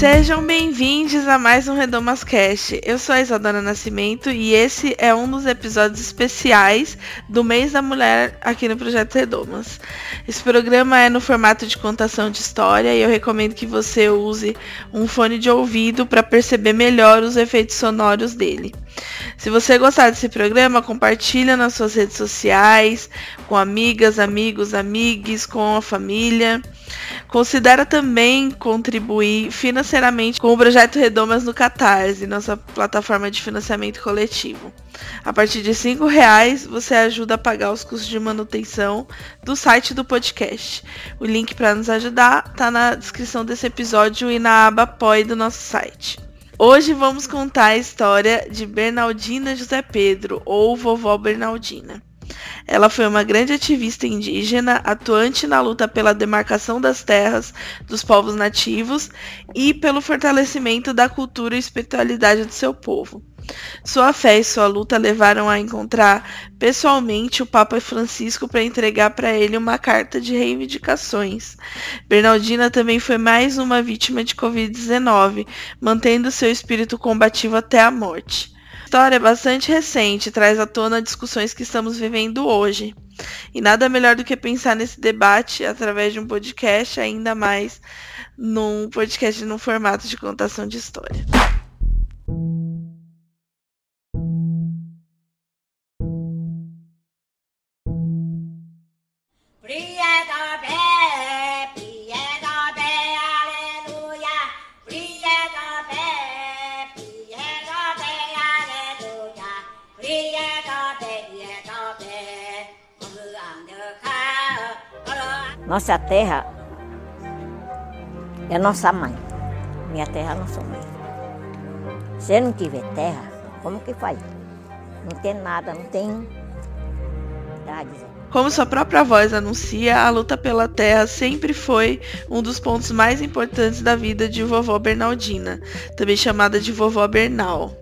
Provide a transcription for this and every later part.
Sejam bem-vindos a mais um Redomas Cast. Eu sou a Isadora Nascimento e esse é um dos episódios especiais do Mês da Mulher aqui no Projeto Redomas. Esse programa é no formato de contação de história e eu recomendo que você use um fone de ouvido para perceber melhor os efeitos sonoros dele. Se você gostar desse programa, compartilha nas suas redes sociais, com amigas, amigos, amigues, com a família. Considera também contribuir financeiramente com o projeto Redomas no Catarse, nossa plataforma de financiamento coletivo. A partir de R$ reais você ajuda a pagar os custos de manutenção do site do podcast. O link para nos ajudar está na descrição desse episódio e na aba Apoie do nosso site. Hoje vamos contar a história de Bernardina José Pedro, ou Vovó Bernardina. Ela foi uma grande ativista indígena, atuante na luta pela demarcação das terras dos povos nativos e pelo fortalecimento da cultura e espiritualidade do seu povo. Sua fé e sua luta levaram a encontrar pessoalmente o Papa Francisco para entregar para ele uma carta de reivindicações. Bernardina também foi mais uma vítima de Covid-19, mantendo seu espírito combativo até a morte história bastante recente, traz à tona discussões que estamos vivendo hoje. E nada melhor do que pensar nesse debate através de um podcast, ainda mais num podcast no formato de contação de história. Nossa terra é nossa mãe. Minha terra é nossa mãe. Se não tiver terra, como que faz? Não tem nada, não tem. Como sua própria voz anuncia, a luta pela terra sempre foi um dos pontos mais importantes da vida de vovó Bernaldina, também chamada de vovó Bernal.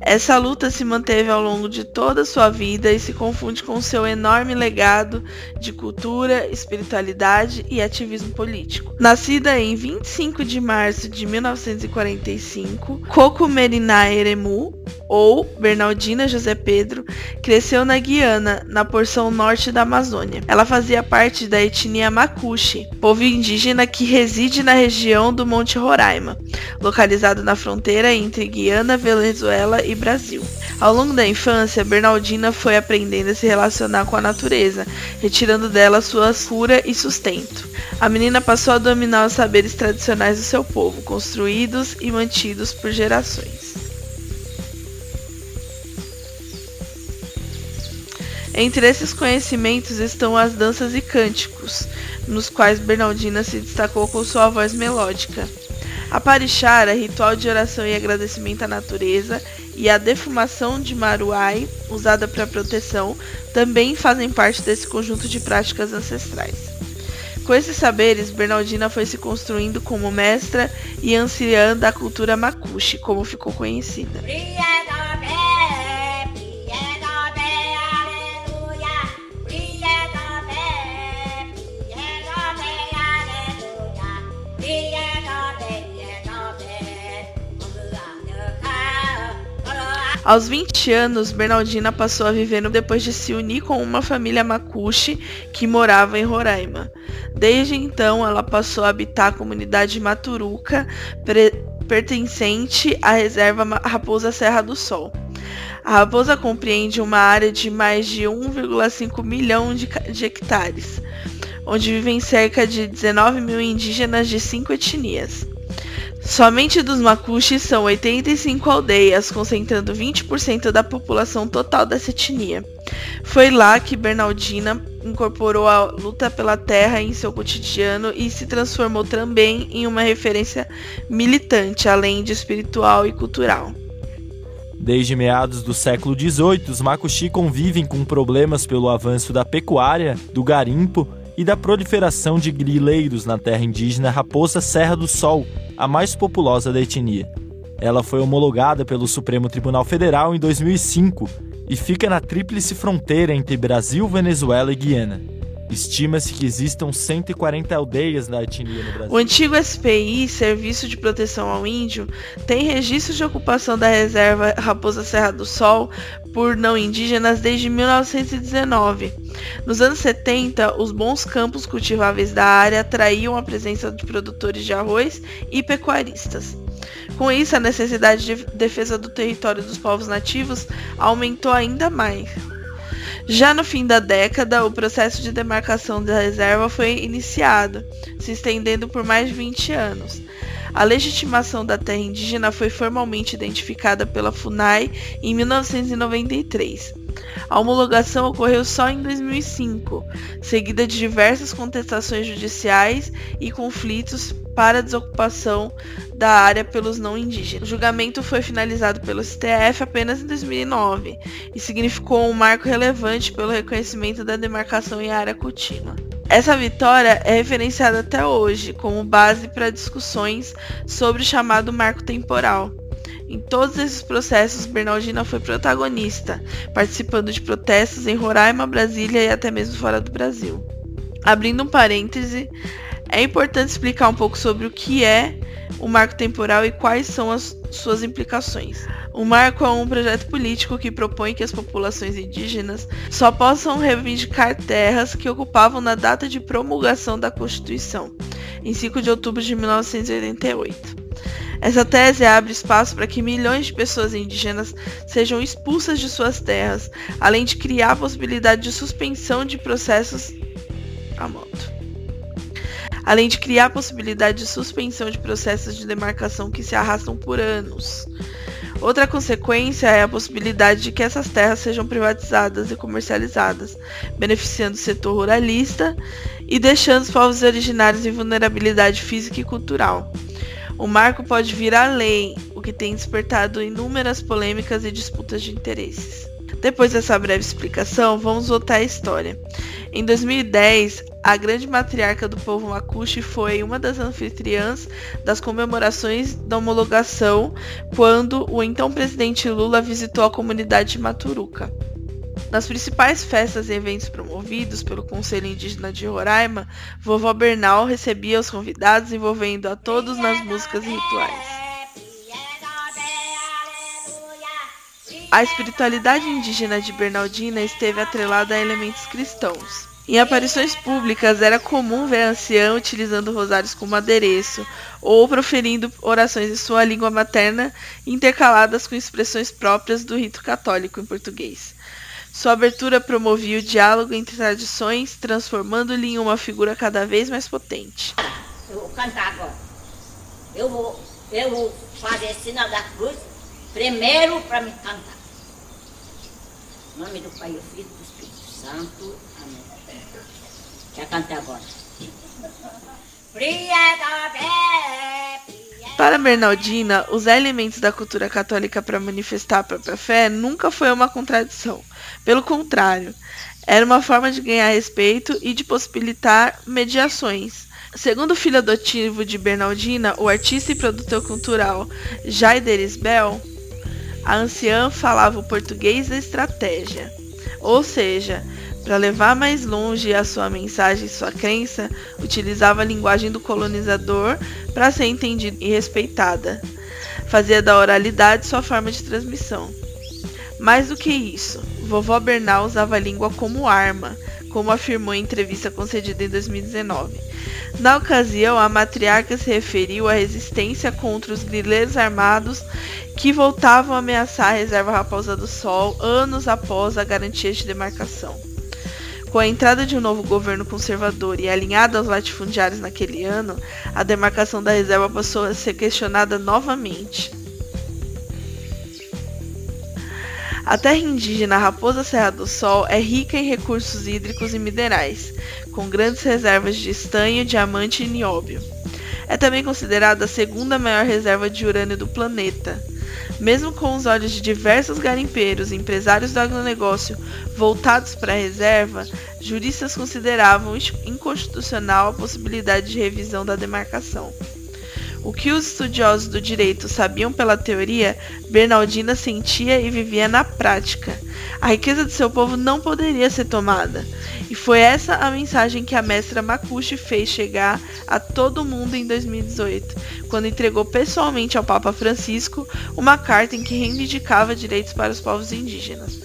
Essa luta se manteve ao longo de toda sua vida e se confunde com seu enorme legado de cultura, espiritualidade e ativismo político. Nascida em 25 de março de 1945, Coco Meriná Eremu, ou Bernardina José Pedro, cresceu na Guiana, na porção norte da Amazônia. Ela fazia parte da etnia Macuxi, povo indígena que reside na região do Monte Roraima, localizado na fronteira entre Guiana, Venezuela e Brasil. Ao longo da infância, Bernardina foi aprendendo a se relacionar com a natureza, retirando dela sua cura e sustento. A menina passou a dominar os saberes tradicionais do seu povo, construídos e mantidos por gerações. Entre esses conhecimentos estão as danças e cânticos, nos quais Bernardina se destacou com sua voz melódica. A parixara, ritual de oração e agradecimento à natureza, e a defumação de maruai, usada para proteção, também fazem parte desse conjunto de práticas ancestrais. Com esses saberes, Bernardina foi se construindo como mestra e anciã da cultura macuxi, como ficou conhecida. Aos 20 anos, Bernardina passou a viver depois de se unir com uma família Makushi que morava em Roraima. Desde então, ela passou a habitar a comunidade Maturuca, pertencente à reserva Raposa Serra do Sol. A Raposa compreende uma área de mais de 1,5 milhão de, de hectares, onde vivem cerca de 19 mil indígenas de cinco etnias. Somente dos Makushi são 85 aldeias, concentrando 20% da população total dessa etnia. Foi lá que Bernardina incorporou a luta pela terra em seu cotidiano e se transformou também em uma referência militante, além de espiritual e cultural. Desde meados do século XVIII, os Makushi convivem com problemas pelo avanço da pecuária, do garimpo e da proliferação de grileiros na terra indígena Raposa Serra do Sol, a mais populosa da etnia. Ela foi homologada pelo Supremo Tribunal Federal em 2005 e fica na tríplice fronteira entre Brasil, Venezuela e Guiana. Estima-se que existam 140 aldeias da etnia no Brasil. O antigo SPI, Serviço de Proteção ao Índio, tem registro de ocupação da reserva Raposa Serra do Sol por não indígenas desde 1919. Nos anos 70, os bons campos cultiváveis da área atraíam a presença de produtores de arroz e pecuaristas. Com isso, a necessidade de defesa do território dos povos nativos aumentou ainda mais. Já no fim da década, o processo de demarcação da reserva foi iniciado, se estendendo por mais de 20 anos. A legitimação da terra indígena foi formalmente identificada pela FUNAI em 1993. A homologação ocorreu só em 2005, seguida de diversas contestações judiciais e conflitos para a desocupação da área pelos não indígenas. O julgamento foi finalizado pelo STF apenas em 2009 e significou um marco relevante pelo reconhecimento da demarcação em área contínua. Essa vitória é referenciada até hoje como base para discussões sobre o chamado marco temporal. Em todos esses processos, Bernardina foi protagonista, participando de protestos em Roraima, Brasília e até mesmo fora do Brasil. Abrindo um parêntese, é importante explicar um pouco sobre o que é o marco temporal e quais são as suas implicações. O marco é um projeto político que propõe que as populações indígenas só possam reivindicar terras que ocupavam na data de promulgação da Constituição, em 5 de outubro de 1988. Essa tese abre espaço para que milhões de pessoas indígenas sejam expulsas de suas terras, além de criar a possibilidade de suspensão de processos. A moto além de criar a possibilidade de suspensão de processos de demarcação que se arrastam por anos. Outra consequência é a possibilidade de que essas terras sejam privatizadas e comercializadas, beneficiando o setor ruralista e deixando os povos originários em vulnerabilidade física e cultural. O marco pode vir além, o que tem despertado inúmeras polêmicas e disputas de interesses. Depois dessa breve explicação, vamos voltar à história. Em 2010, a grande matriarca do povo Makushi foi uma das anfitriãs das comemorações da homologação quando o então presidente Lula visitou a comunidade de Maturuca. Nas principais festas e eventos promovidos pelo Conselho Indígena de Roraima, vovó Bernal recebia os convidados envolvendo a todos nas músicas e rituais. A espiritualidade indígena de Bernardina esteve atrelada a elementos cristãos. Em aparições públicas, era comum ver a anciã utilizando rosários como adereço ou proferindo orações em sua língua materna, intercaladas com expressões próprias do rito católico em português. Sua abertura promovia o diálogo entre tradições, transformando-lhe em uma figura cada vez mais potente. Eu vou cantar agora. Eu vou, eu vou fazer sinal da cruz primeiro para me cantar. Em nome do Pai, do Filho e do Espírito Santo. Amém. Já cantei agora. Para Bernardina, usar elementos da cultura católica para manifestar a própria fé nunca foi uma contradição. Pelo contrário, era uma forma de ganhar respeito e de possibilitar mediações. Segundo o filho adotivo de Bernardina, o artista e produtor cultural Jaider Isbel, a anciã falava o português da estratégia, ou seja, para levar mais longe a sua mensagem e sua crença, utilizava a linguagem do colonizador para ser entendida e respeitada. Fazia da oralidade sua forma de transmissão. Mais do que isso, vovó Bernal usava a língua como arma, como afirmou em entrevista concedida em 2019. Na ocasião, a matriarca se referiu à resistência contra os grileiros armados que voltavam a ameaçar a reserva Raposa do Sol anos após a garantia de demarcação. Com a entrada de um novo governo conservador e alinhado aos latifundiários naquele ano, a demarcação da reserva passou a ser questionada novamente. A terra indígena Raposa Serra do Sol é rica em recursos hídricos e minerais, com grandes reservas de estanho, diamante e nióbio. É também considerada a segunda maior reserva de urânio do planeta. Mesmo com os olhos de diversos garimpeiros e empresários do agronegócio voltados para a reserva, juristas consideravam inconstitucional a possibilidade de revisão da demarcação. O que os estudiosos do direito sabiam pela teoria, Bernardina sentia e vivia na prática. A riqueza de seu povo não poderia ser tomada. E foi essa a mensagem que a mestra Makushi fez chegar a todo mundo em 2018, quando entregou pessoalmente ao Papa Francisco uma carta em que reivindicava direitos para os povos indígenas.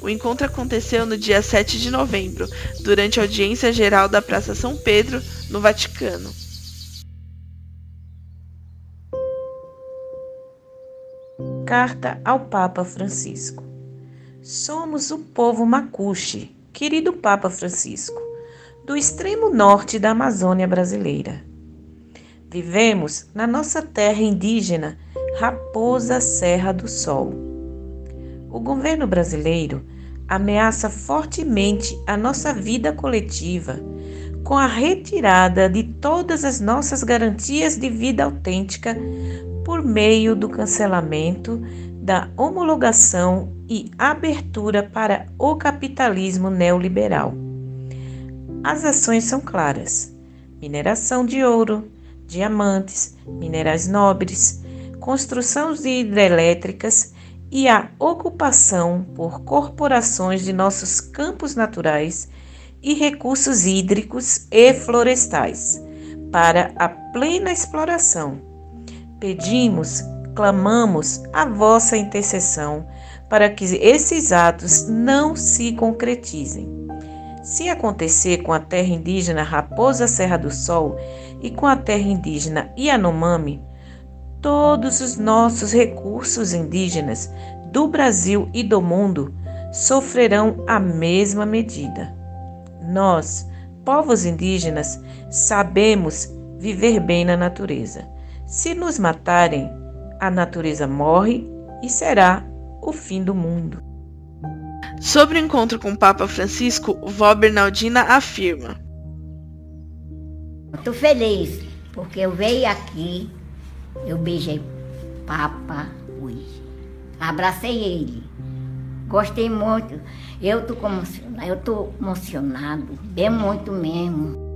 O encontro aconteceu no dia 7 de novembro, durante a audiência geral da Praça São Pedro, no Vaticano. Carta ao Papa Francisco. Somos o povo Macuxi, querido Papa Francisco, do extremo norte da Amazônia brasileira. Vivemos na nossa terra indígena Raposa Serra do Sol. O governo brasileiro ameaça fortemente a nossa vida coletiva com a retirada de todas as nossas garantias de vida autêntica por meio do cancelamento da homologação e abertura para o capitalismo neoliberal. As ações são claras: mineração de ouro, diamantes, minerais nobres, construção de hidrelétricas e a ocupação por corporações de nossos campos naturais e recursos hídricos e florestais para a plena exploração Pedimos, clamamos a vossa intercessão para que esses atos não se concretizem. Se acontecer com a terra indígena Raposa Serra do Sol e com a terra indígena Yanomami, todos os nossos recursos indígenas do Brasil e do mundo sofrerão a mesma medida. Nós, povos indígenas, sabemos viver bem na natureza se nos matarem, a natureza morre e será o fim do mundo. Sobre o encontro com o Papa Francisco, Vó Bernardina afirma: Estou feliz porque eu veio aqui, eu beijei Papa hoje, abracei ele, gostei muito. Eu estou emocionado, eu tô emocionado, bem muito mesmo.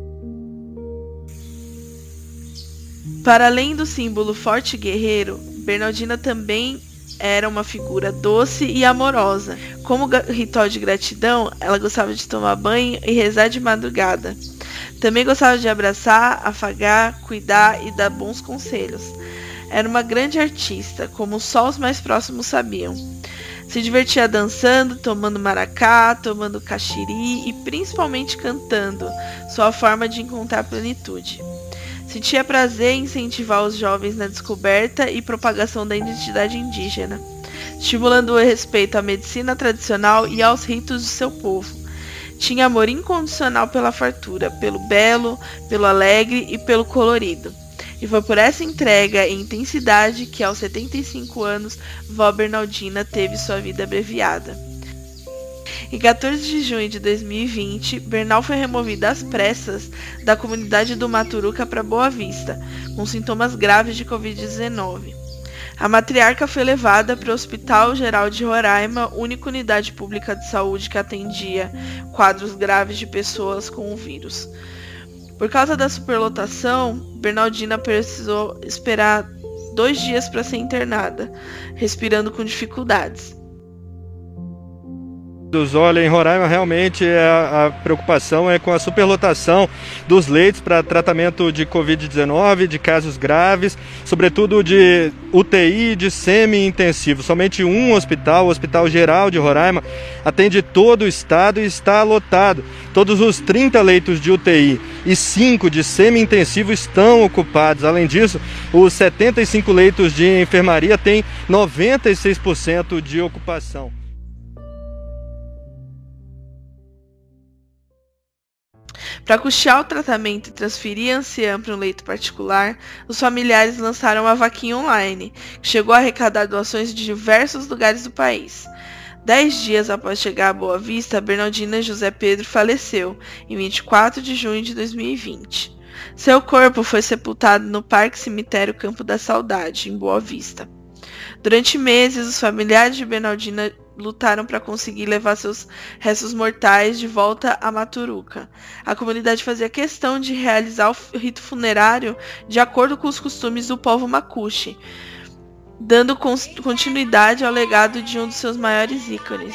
Para além do símbolo forte guerreiro, Bernardina também era uma figura doce e amorosa. Como ritual de gratidão, ela gostava de tomar banho e rezar de madrugada. Também gostava de abraçar, afagar, cuidar e dar bons conselhos. Era uma grande artista, como só os mais próximos sabiam. Se divertia dançando, tomando maracá, tomando caxiri e principalmente cantando, sua forma de encontrar plenitude. Sentia prazer em incentivar os jovens na descoberta e propagação da identidade indígena, estimulando o respeito à medicina tradicional e aos ritos de seu povo. Tinha amor incondicional pela fartura, pelo belo, pelo alegre e pelo colorido. E foi por essa entrega e intensidade que, aos 75 anos, Vó Bernardina teve sua vida abreviada. Em 14 de junho de 2020, Bernal foi removido às pressas da comunidade do Maturuca para Boa Vista, com sintomas graves de Covid-19. A matriarca foi levada para o Hospital Geral de Roraima, única unidade pública de saúde que atendia quadros graves de pessoas com o vírus. Por causa da superlotação, Bernardina precisou esperar dois dias para ser internada, respirando com dificuldades dos olha em Roraima realmente é a, a, preocupação é com a superlotação dos leitos para tratamento de Covid-19, de casos graves, sobretudo de UTI de semi-intensivo. Somente um hospital, o Hospital Geral de Roraima, atende todo o estado e está lotado. Todos os 30 leitos de UTI e 5 de semi-intensivo estão ocupados. Além disso, os 75 leitos de enfermaria têm 96% de ocupação. Para custear o tratamento e transferir a anciã para um leito particular, os familiares lançaram uma vaquinha online, que chegou a arrecadar doações de diversos lugares do país. Dez dias após chegar a Boa Vista, Bernardina José Pedro faleceu, em 24 de junho de 2020. Seu corpo foi sepultado no Parque Cemitério Campo da Saudade, em Boa Vista. Durante meses, os familiares de Bernardina lutaram para conseguir levar seus restos mortais de volta a Maturuca. A comunidade fazia questão de realizar o rito funerário de acordo com os costumes do povo Makushi, dando continuidade ao legado de um dos seus maiores ícones.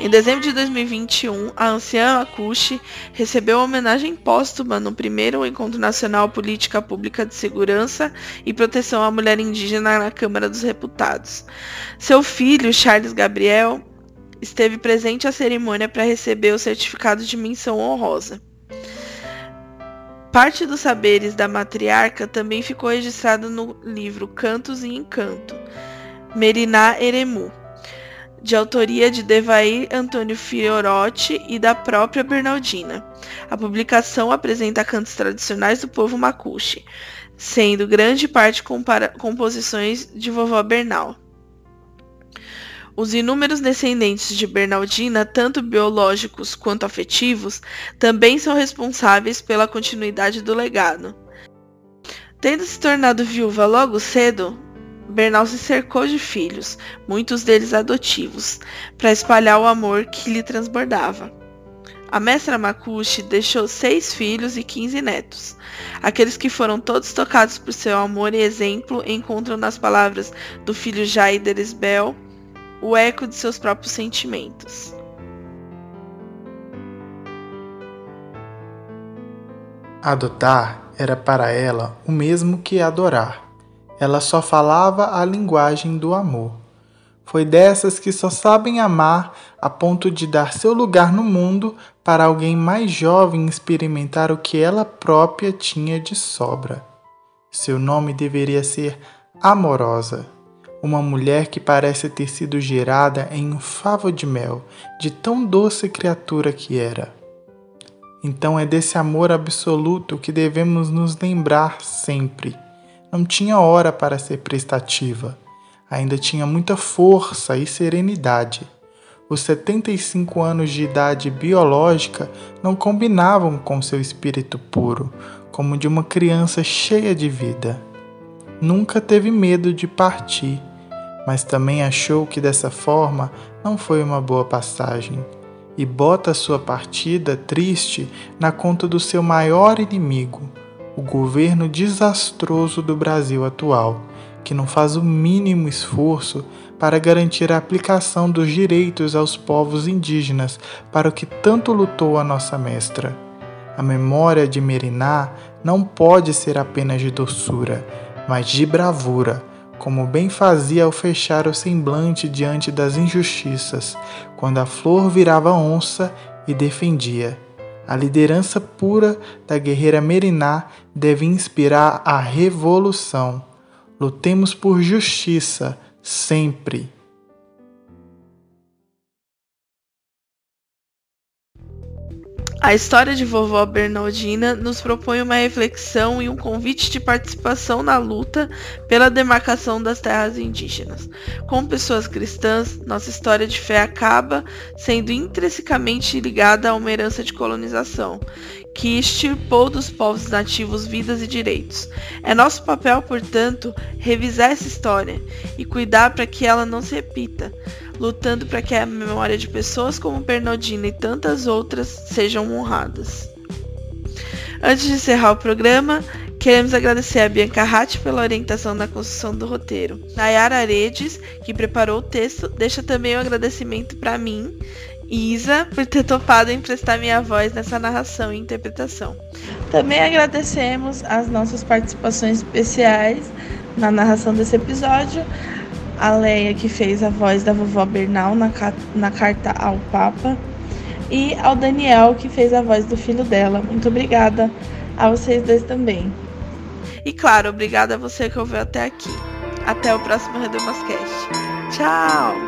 Em dezembro de 2021, a anciã Akushi recebeu homenagem póstuma no primeiro Encontro Nacional Política Pública de Segurança e Proteção à Mulher Indígena na Câmara dos Deputados. Seu filho, Charles Gabriel, esteve presente à cerimônia para receber o certificado de menção honrosa. Parte dos saberes da matriarca também ficou registrado no livro Cantos e Encanto, Meriná Eremu, de autoria de Devair Antônio Fiorotti e da própria Bernardina. A publicação apresenta cantos tradicionais do povo Macuxi, sendo grande parte composições de vovó Bernal. Os inúmeros descendentes de Bernardina, tanto biológicos quanto afetivos, também são responsáveis pela continuidade do legado. Tendo se tornado viúva logo cedo, Bernal se cercou de filhos, muitos deles adotivos, para espalhar o amor que lhe transbordava. A mestra Makushi deixou seis filhos e quinze netos. Aqueles que foram todos tocados por seu amor e exemplo encontram nas palavras do filho Jaider Esbel o eco de seus próprios sentimentos. Adotar era para ela o mesmo que adorar. Ela só falava a linguagem do amor. Foi dessas que só sabem amar a ponto de dar seu lugar no mundo para alguém mais jovem experimentar o que ela própria tinha de sobra. Seu nome deveria ser Amorosa, uma mulher que parece ter sido gerada em um favo de mel, de tão doce criatura que era. Então é desse amor absoluto que devemos nos lembrar sempre não tinha hora para ser prestativa. Ainda tinha muita força e serenidade. Os 75 anos de idade biológica não combinavam com seu espírito puro, como de uma criança cheia de vida. Nunca teve medo de partir, mas também achou que dessa forma não foi uma boa passagem e bota sua partida triste na conta do seu maior inimigo, o governo desastroso do Brasil atual, que não faz o mínimo esforço para garantir a aplicação dos direitos aos povos indígenas para o que tanto lutou a nossa mestra. A memória de Meriná não pode ser apenas de doçura, mas de bravura, como bem fazia ao fechar o semblante diante das injustiças, quando a flor virava onça e defendia a liderança pura da guerreira Meriná deve inspirar a revolução. Lutemos por justiça, sempre. A história de vovó Bernardina nos propõe uma reflexão e um convite de participação na luta pela demarcação das terras indígenas. Como pessoas cristãs, nossa história de fé acaba sendo intrinsecamente ligada a uma herança de colonização, que extirpou dos povos nativos vidas e direitos. É nosso papel, portanto, revisar essa história e cuidar para que ela não se repita lutando para que a memória de pessoas como Bernardina e tantas outras sejam honradas. Antes de encerrar o programa, queremos agradecer a Bianca Ratti pela orientação na construção do roteiro. Nayara Aredes, que preparou o texto, deixa também um agradecimento para mim, Isa, por ter topado emprestar minha voz nessa narração e interpretação. Também agradecemos as nossas participações especiais na narração desse episódio, a Leia, que fez a voz da vovó Bernal na, na carta ao Papa, e ao Daniel, que fez a voz do filho dela. Muito obrigada a vocês dois também. E claro, obrigada a você que ouviu até aqui. Até o próximo Redomascast. Tchau!